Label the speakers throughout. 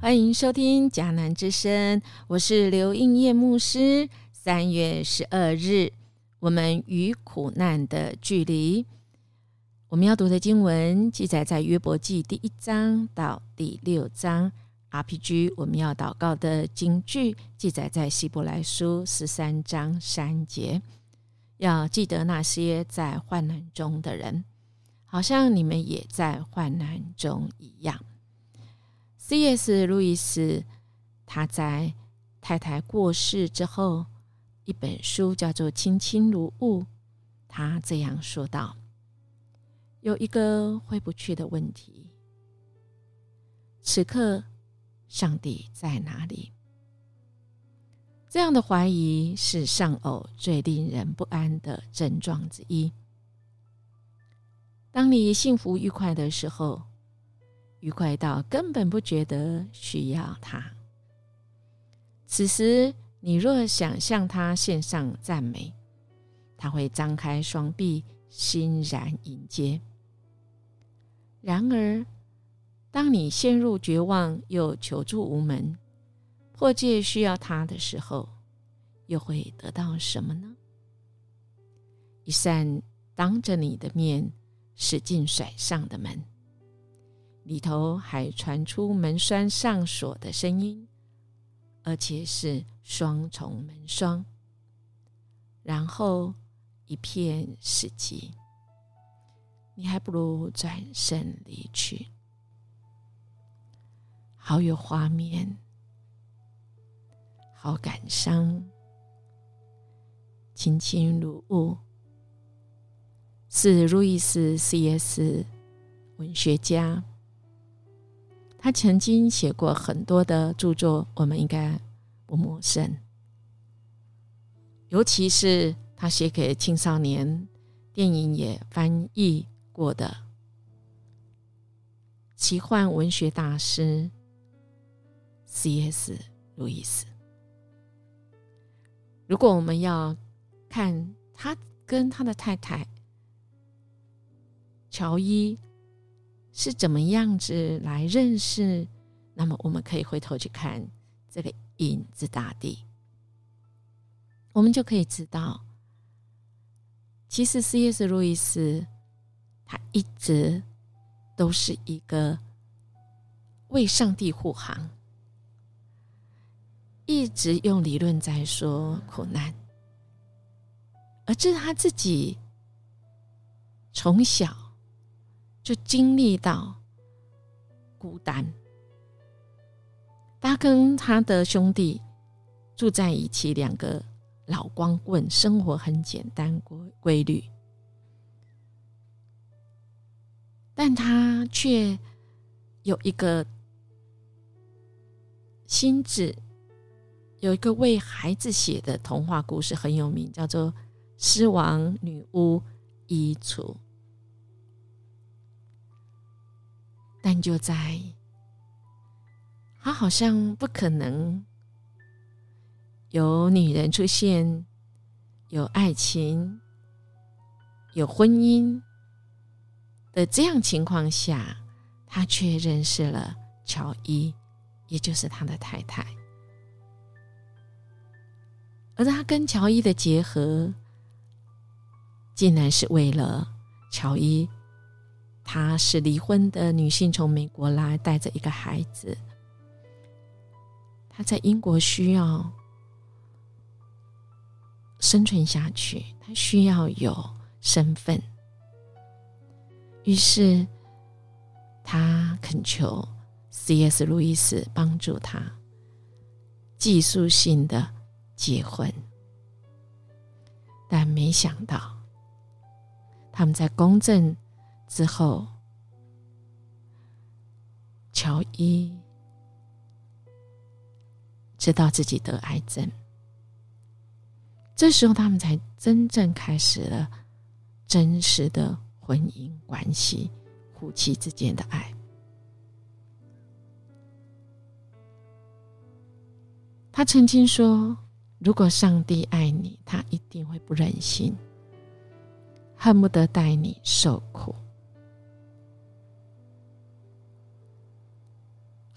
Speaker 1: 欢迎收听迦南之声，我是刘应叶牧师。三月十二日，我们与苦难的距离。我们要读的经文记载在约伯记第一章到第六章。RPG，我们要祷告的经句记载在希伯来书十三章三节。要记得那些在患难中的人，好像你们也在患难中一样。C.S. 路易斯他在太太过世之后，一本书叫做《卿卿如晤》，他这样说道：“有一个回不去的问题，此刻上帝在哪里？”这样的怀疑是丧偶最令人不安的症状之一。当你幸福愉快的时候，愉快到根本不觉得需要他。此时，你若想向他献上赞美，他会张开双臂，欣然迎接。然而，当你陷入绝望又求助无门，迫切需要他的时候，又会得到什么呢？一扇当着你的面使劲甩上的门，里头还传出门栓上锁的声音，而且是双重门栓。然后一片死寂，你还不如转身离去，好有画面。好感伤，卿卿如晤。是路易斯 ·C.S. 文学家，他曾经写过很多的著作，我们应该不陌生。尤其是他写给青少年，电影也翻译过的奇幻文学大师 C.S. 路易斯。如果我们要看他跟他的太太乔伊是怎么样子来认识，那么我们可以回头去看这个影子大地，我们就可以知道，其实 C.S. 路易斯他一直都是一个为上帝护航。一直用理论在说苦难，而这是他自己从小就经历到孤单。他跟他的兄弟住在一起，两个老光棍，生活很简单规规律，但他却有一个心智。有一个为孩子写的童话故事很有名，叫做《狮王女巫衣橱》。就在他好像不可能有女人出现、有爱情、有婚姻的这样情况下，他却认识了乔伊，也就是他的太太。而他跟乔伊的结合，竟然是为了乔伊。她是离婚的女性，从美国来，带着一个孩子。她在英国需要生存下去，她需要有身份。于是，他恳求 C.S. 路易斯帮助他技术性的。结婚，但没想到，他们在公证之后，乔伊知道自己得癌症。这时候，他们才真正开始了真实的婚姻关系，夫妻之间的爱。他曾经说。如果上帝爱你，他一定会不忍心，恨不得带你受苦。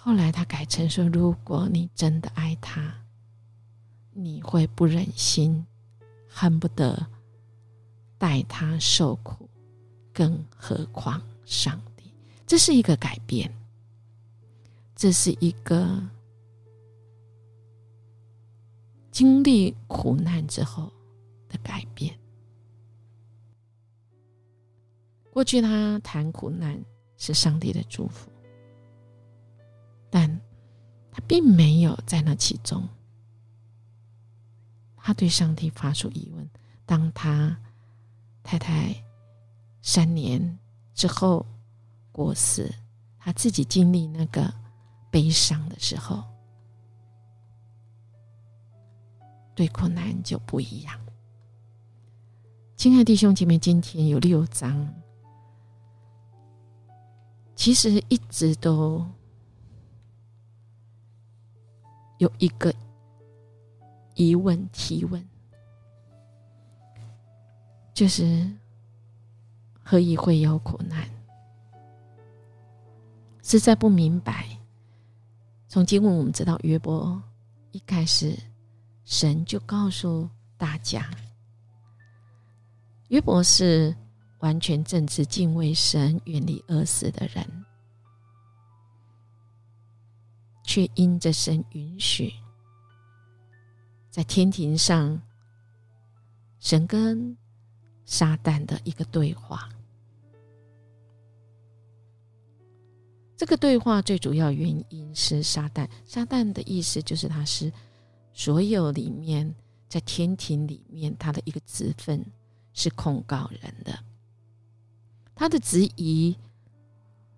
Speaker 1: 后来他改成说：“如果你真的爱他，你会不忍心，恨不得带他受苦，更何况上帝？”这是一个改变，这是一个经历苦难之后的改变。过去他谈苦难是上帝的祝福。但他并没有在那其中。他对上帝发出疑问：当他太太三年之后过世，他自己经历那个悲伤的时候，对困难就不一样。亲爱的弟兄姐妹，今天有六章，其实一直都。有一个疑问提问，就是何以会有苦难？实在不明白。从经文我们知道，约伯一开始神就告诉大家，约伯是完全正直、敬畏神、远离恶事的人。却因着神允许，在天庭上，神跟撒旦的一个对话。这个对话最主要原因是撒旦。撒旦的意思就是他是所有里面在天庭里面他的一个职分是控告人的。他的质疑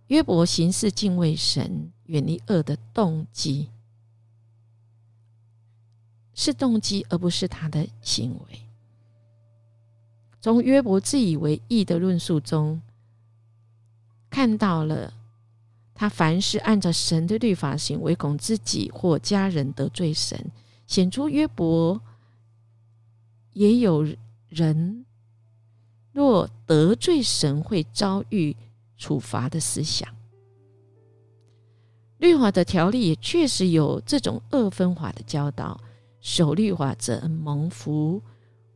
Speaker 1: 约伯行事敬畏神。远离恶的动机是动机，而不是他的行为。从约伯自以为义的论述中，看到了他凡是按照神的律法行，唯恐自己或家人得罪神，显出约伯也有人若得罪神会遭遇处罚的思想。律法的条例也确实有这种二分法的教导：守律法者蒙福，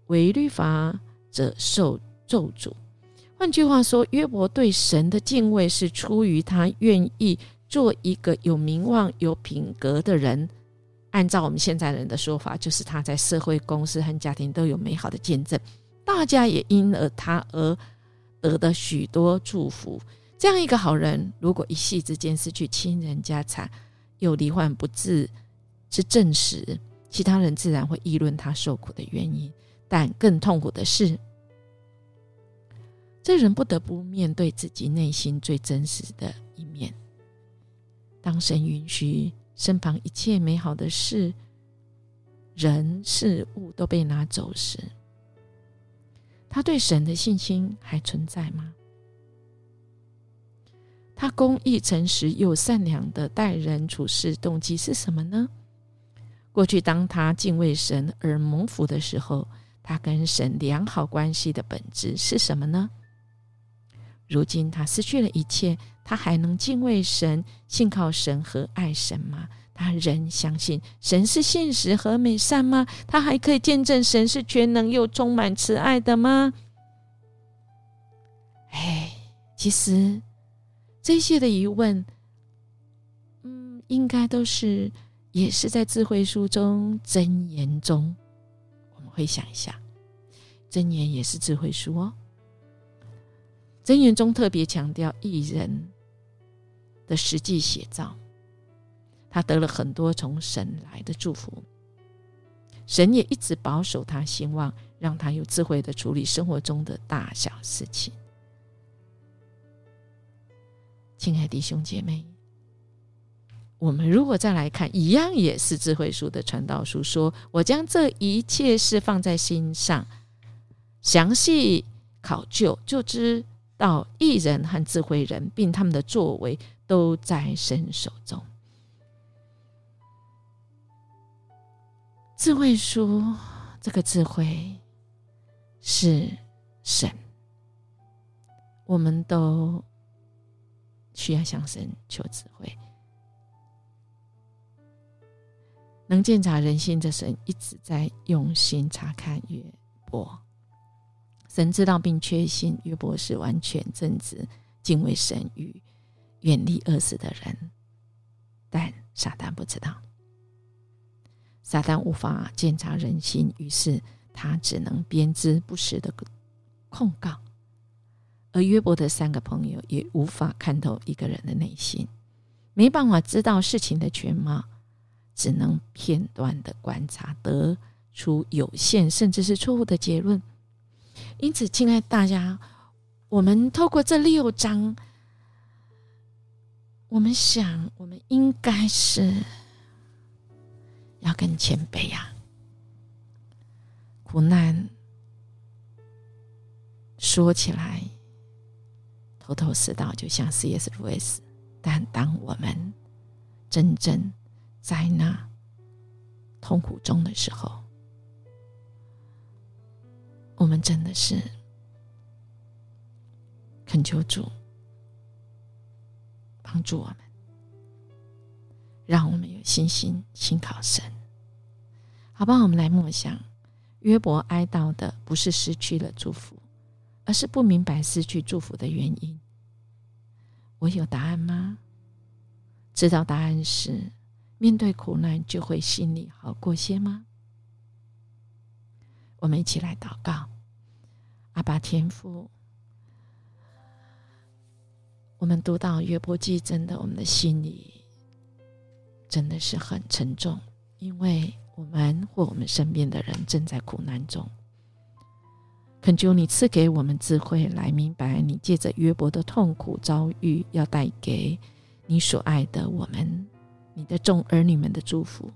Speaker 1: 违律法者受咒诅。换句话说，约伯对神的敬畏是出于他愿意做一个有名望、有品格的人。按照我们现在人的说法，就是他在社会、公司和家庭都有美好的见证，大家也因而他而得的许多祝福。这样一个好人，如果一夕之间失去亲人家产，又罹患不治之症时，其他人自然会议论他受苦的原因。但更痛苦的是，这人不得不面对自己内心最真实的一面。当神允许身旁一切美好的事、人事物都被拿走时，他对神的信心还存在吗？他公义诚实又善良的待人处事动机是什么呢？过去当他敬畏神而蒙福的时候，他跟神良好关系的本质是什么呢？如今他失去了一切，他还能敬畏神、信靠神和爱神吗？他仍相信神是现实和美善吗？他还可以见证神是全能又充满慈爱的吗？哎，其实。这些的疑问，嗯，应该都是也是在智慧书中箴言中，我们会想一下，箴言也是智慧书哦。箴言中特别强调艺人的实际写照，他得了很多从神来的祝福，神也一直保守他，希望让他有智慧的处理生活中的大小事情。亲爱的弟兄姐妹，我们如果再来看，一样也是智慧书的传道书，说我将这一切事放在心上，详细考究，就知道艺人和智慧人，并他们的作为都在神手中。智慧书这个智慧是神，我们都。需要向神求智慧，能鉴察人心的神一直在用心查看约伯。神知道并确信约伯是完全正直、敬畏神与远离恶事的人，但撒旦不知道。撒旦无法鉴察人心，于是他只能编织不实的控告。而约伯的三个朋友也无法看透一个人的内心，没办法知道事情的全貌，只能片段的观察，得出有限甚至是错误的结论。因此，亲爱大家，我们透过这六章，我们想，我们应该是要更谦卑呀，苦难说起来。头头是道，就像 C.S. 路易斯。但当我们真正在那痛苦中的时候，我们真的是恳求主帮助我们，让我们有信心信靠神。好吧，我们来默想：约伯哀悼的不是失去了祝福。而是不明白失去祝福的原因。我有答案吗？知道答案时，面对苦难就会心里好过些吗？我们一起来祷告，阿爸天父。我们读到约伯记，真的，我们的心里真的是很沉重，因为我们或我们身边的人正在苦难中。恳求你赐给我们智慧，来明白你借着约伯的痛苦遭遇，要带给你所爱的我们、你的众儿女们的祝福。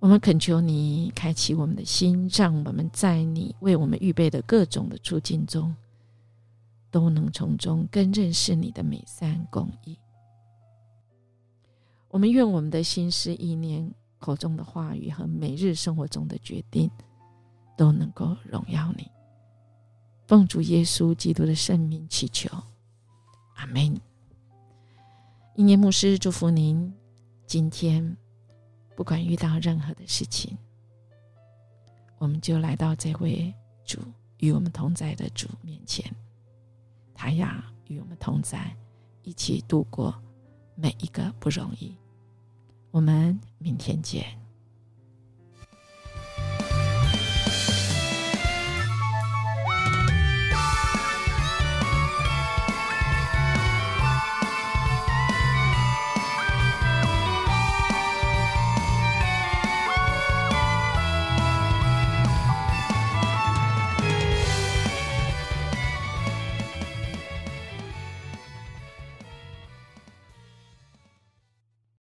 Speaker 1: 我们恳求你开启我们的心，让我们在你为我们预备的各种的处境中，都能从中更认识你的美善公义。我们愿我们的心思意念、口中的话语和每日生活中的决定。都能够荣耀你，奉主耶稣基督的圣名祈求，阿门。一年牧师祝福您，今天不管遇到任何的事情，我们就来到这位主与我们同在的主面前，他要与我们同在，一起度过每一个不容易。我们明天见。